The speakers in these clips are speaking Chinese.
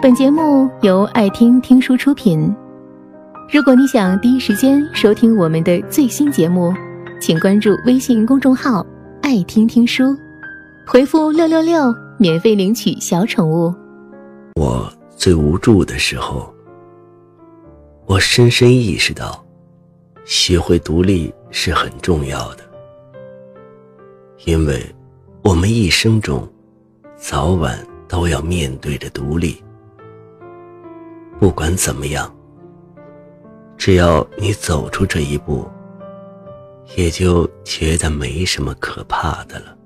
本节目由爱听听书出品。如果你想第一时间收听我们的最新节目，请关注微信公众号“爱听听书”，回复“六六六”免费领取小宠物。我最无助的时候，我深深意识到，学会独立是很重要的，因为我们一生中早晚都要面对着独立。不管怎么样，只要你走出这一步，也就觉得没什么可怕的了。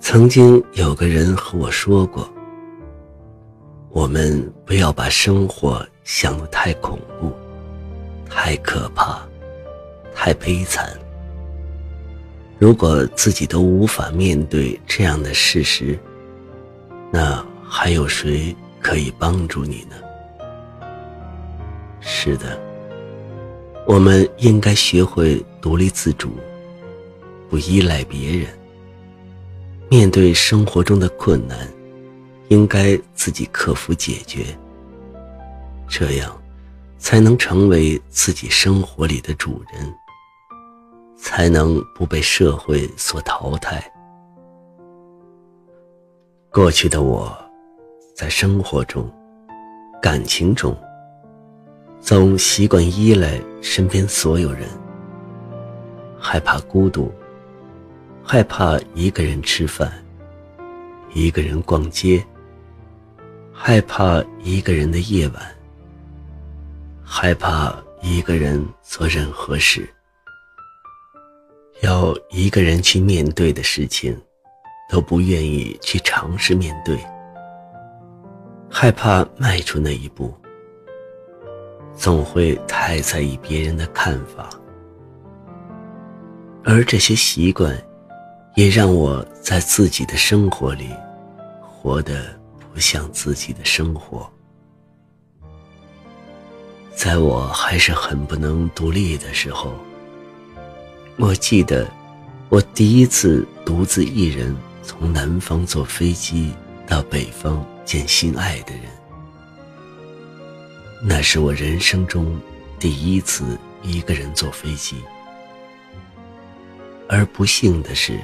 曾经有个人和我说过：“我们不要把生活想得太恐怖、太可怕、太悲惨。如果自己都无法面对这样的事实，那还有谁？”可以帮助你呢。是的，我们应该学会独立自主，不依赖别人。面对生活中的困难，应该自己克服解决。这样，才能成为自己生活里的主人，才能不被社会所淘汰。过去的我。在生活中、感情中，总习惯依赖身边所有人，害怕孤独，害怕一个人吃饭，一个人逛街，害怕一个人的夜晚，害怕一个人做任何事，要一个人去面对的事情，都不愿意去尝试面对。害怕迈出那一步，总会太在意别人的看法，而这些习惯，也让我在自己的生活里，活得不像自己的生活。在我还是很不能独立的时候，我记得，我第一次独自一人从南方坐飞机到北方。见心爱的人，那是我人生中第一次一个人坐飞机。而不幸的是，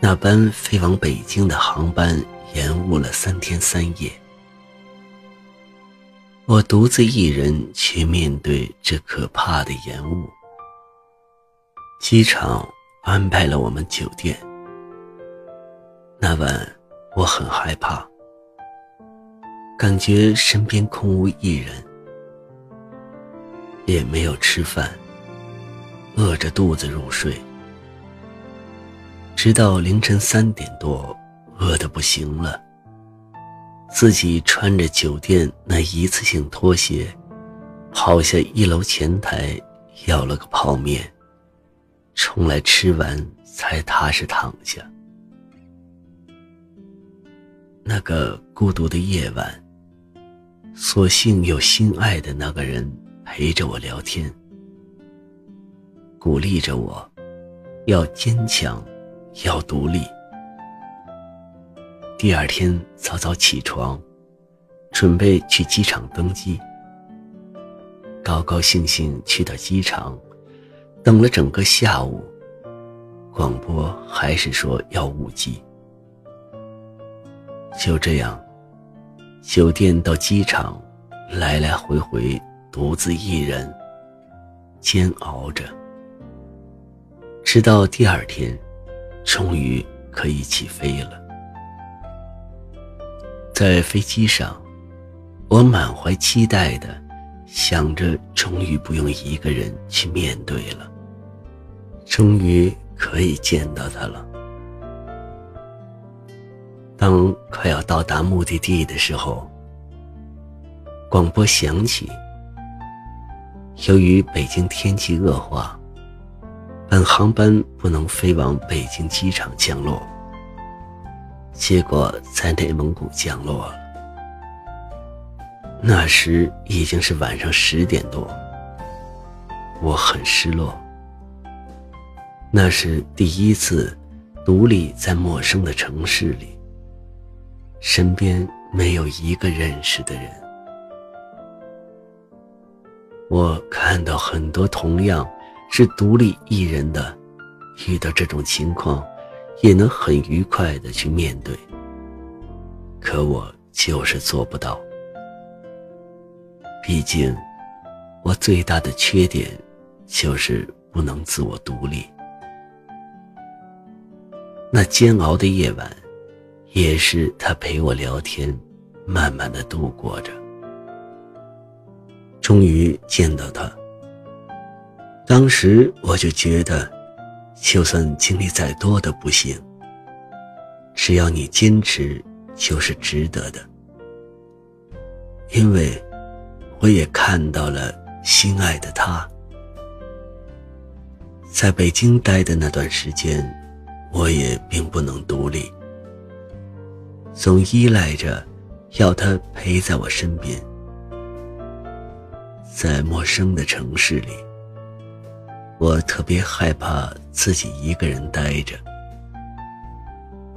那班飞往北京的航班延误了三天三夜。我独自一人去面对这可怕的延误。机场安排了我们酒店。那晚我很害怕。感觉身边空无一人，也没有吃饭，饿着肚子入睡，直到凌晨三点多，饿得不行了，自己穿着酒店那一次性拖鞋，跑下一楼前台要了个泡面，冲来吃完才踏实躺下。那个孤独的夜晚。所幸有心爱的那个人陪着我聊天，鼓励着我，要坚强，要独立。第二天早早起床，准备去机场登机。高高兴兴去到机场，等了整个下午，广播还是说要误机。就这样。酒店到机场，来来回回，独自一人，煎熬着，直到第二天，终于可以起飞了。在飞机上，我满怀期待的想着，终于不用一个人去面对了，终于可以见到他了。当快要到达目的地的时候，广播响起。由于北京天气恶化，本航班不能飞往北京机场降落，结果在内蒙古降落了。那时已经是晚上十点多，我很失落。那是第一次独立在陌生的城市里。身边没有一个认识的人。我看到很多同样是独立一人的，遇到这种情况，也能很愉快的去面对。可我就是做不到，毕竟我最大的缺点就是不能自我独立。那煎熬的夜晚，也是他陪我聊天，慢慢的度过着。终于见到他，当时我就觉得，就算经历再多的不幸，只要你坚持，就是值得的。因为，我也看到了心爱的他。在北京待的那段时间，我也并不能独立，总依赖着，要他陪在我身边。在陌生的城市里，我特别害怕自己一个人待着。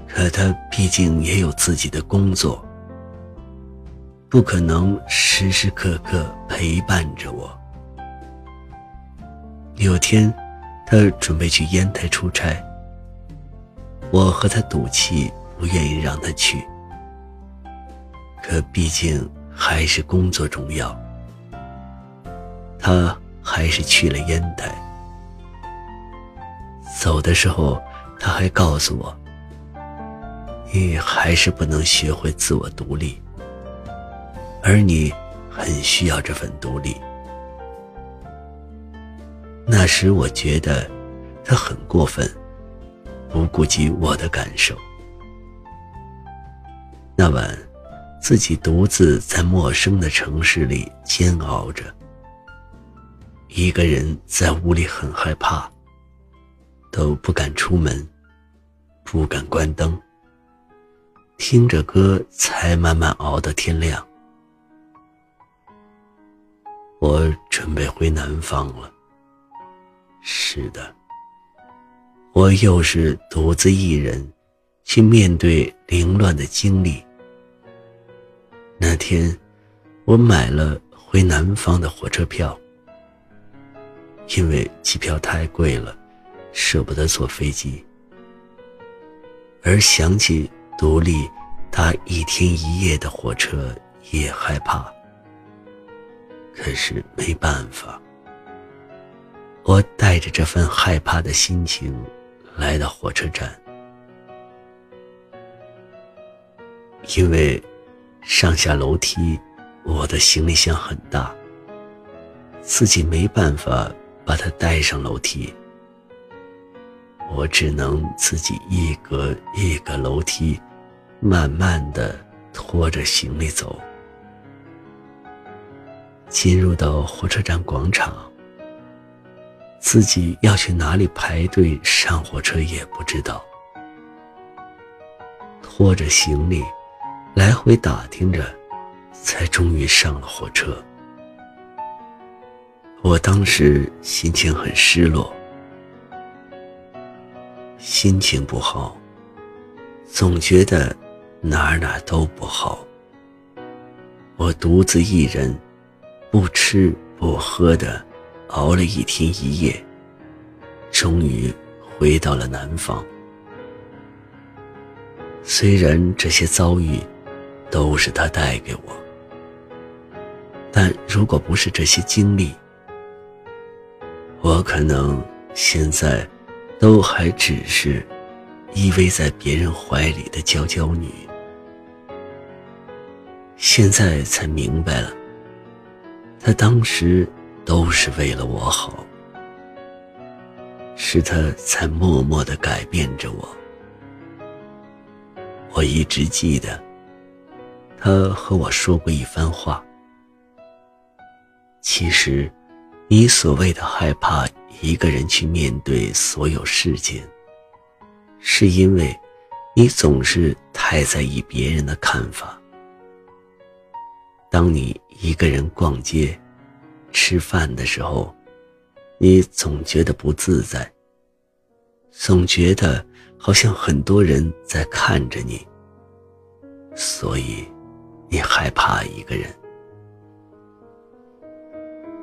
可他毕竟也有自己的工作，不可能时时刻刻陪伴着我。有天，他准备去烟台出差，我和他赌气，不愿意让他去。可毕竟还是工作重要。他还是去了烟台。走的时候，他还告诉我：“你还是不能学会自我独立，而你很需要这份独立。”那时我觉得他很过分，不顾及我的感受。那晚，自己独自在陌生的城市里煎熬着。一个人在屋里很害怕，都不敢出门，不敢关灯，听着歌才慢慢熬到天亮。我准备回南方了。是的，我又是独自一人，去面对凌乱的经历。那天，我买了回南方的火车票。因为机票太贵了，舍不得坐飞机。而想起独立搭一天一夜的火车也害怕。可是没办法，我带着这份害怕的心情来到火车站，因为上下楼梯，我的行李箱很大，自己没办法。把它带上楼梯，我只能自己一格一格楼梯，慢慢的拖着行李走。进入到火车站广场，自己要去哪里排队上火车也不知道，拖着行李，来回打听着，才终于上了火车。我当时心情很失落，心情不好，总觉得哪哪都不好。我独自一人，不吃不喝的熬了一天一夜，终于回到了南方。虽然这些遭遇都是他带给我，但如果不是这些经历，我可能现在都还只是依偎在别人怀里的娇娇女，现在才明白了，他当时都是为了我好，是他才默默的改变着我。我一直记得，他和我说过一番话，其实。你所谓的害怕一个人去面对所有事情，是因为你总是太在意别人的看法。当你一个人逛街、吃饭的时候，你总觉得不自在，总觉得好像很多人在看着你，所以你害怕一个人。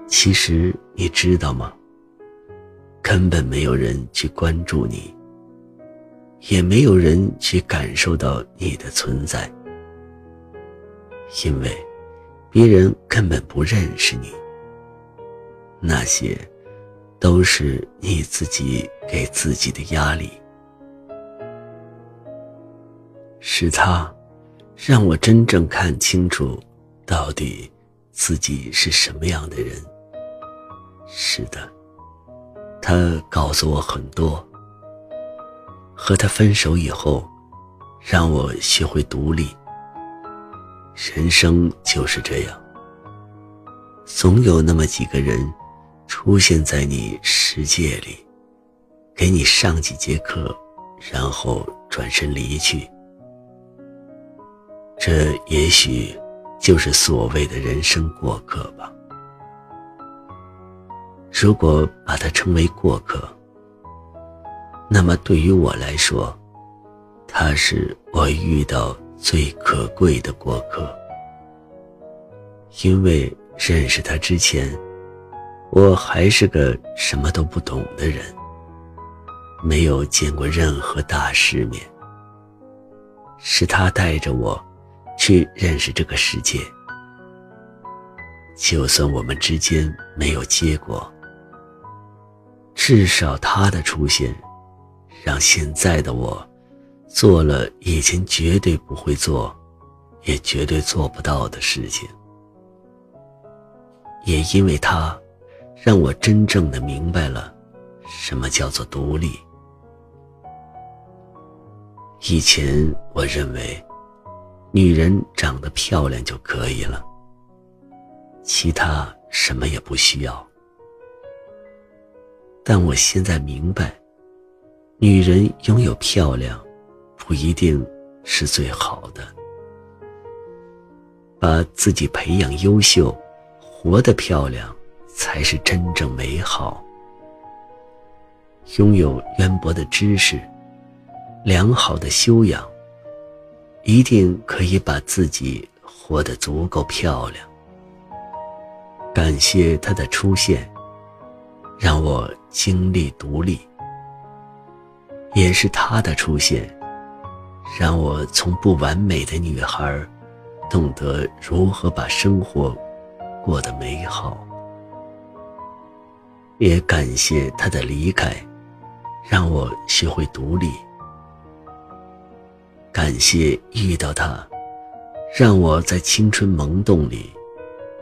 其实你知道吗？根本没有人去关注你，也没有人去感受到你的存在，因为别人根本不认识你。那些都是你自己给自己的压力。是他，让我真正看清楚，到底自己是什么样的人。是的，他告诉我很多。和他分手以后，让我学会独立。人生就是这样，总有那么几个人出现在你世界里，给你上几节课，然后转身离去。这也许就是所谓的人生过客吧。如果把它称为过客，那么对于我来说，他是我遇到最可贵的过客。因为认识他之前，我还是个什么都不懂的人，没有见过任何大世面。是他带着我，去认识这个世界。就算我们之间没有结果。至少他的出现，让现在的我做了以前绝对不会做，也绝对做不到的事情。也因为他，让我真正的明白了什么叫做独立。以前我认为，女人长得漂亮就可以了，其他什么也不需要。但我现在明白，女人拥有漂亮，不一定是最好的。把自己培养优秀，活得漂亮，才是真正美好。拥有渊博的知识，良好的修养，一定可以把自己活得足够漂亮。感谢他的出现。让我经历独立，也是她的出现，让我从不完美的女孩，懂得如何把生活过得美好。也感谢她的离开，让我学会独立。感谢遇到他，让我在青春萌动里，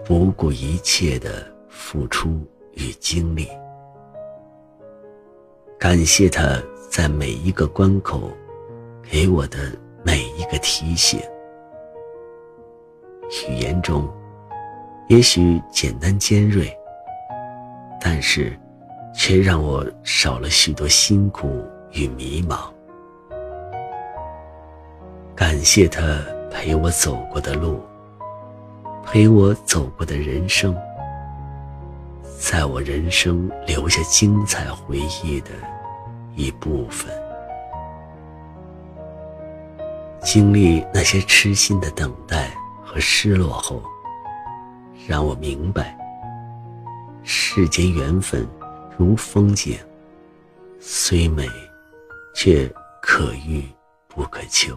不顾一切的付出与经历。感谢他在每一个关口给我的每一个提醒。语言中也许简单尖锐，但是却让我少了许多辛苦与迷茫。感谢他陪我走过的路，陪我走过的人生，在我人生留下精彩回忆的。一部分经历那些痴心的等待和失落后，让我明白，世间缘分如风景，虽美，却可遇不可求。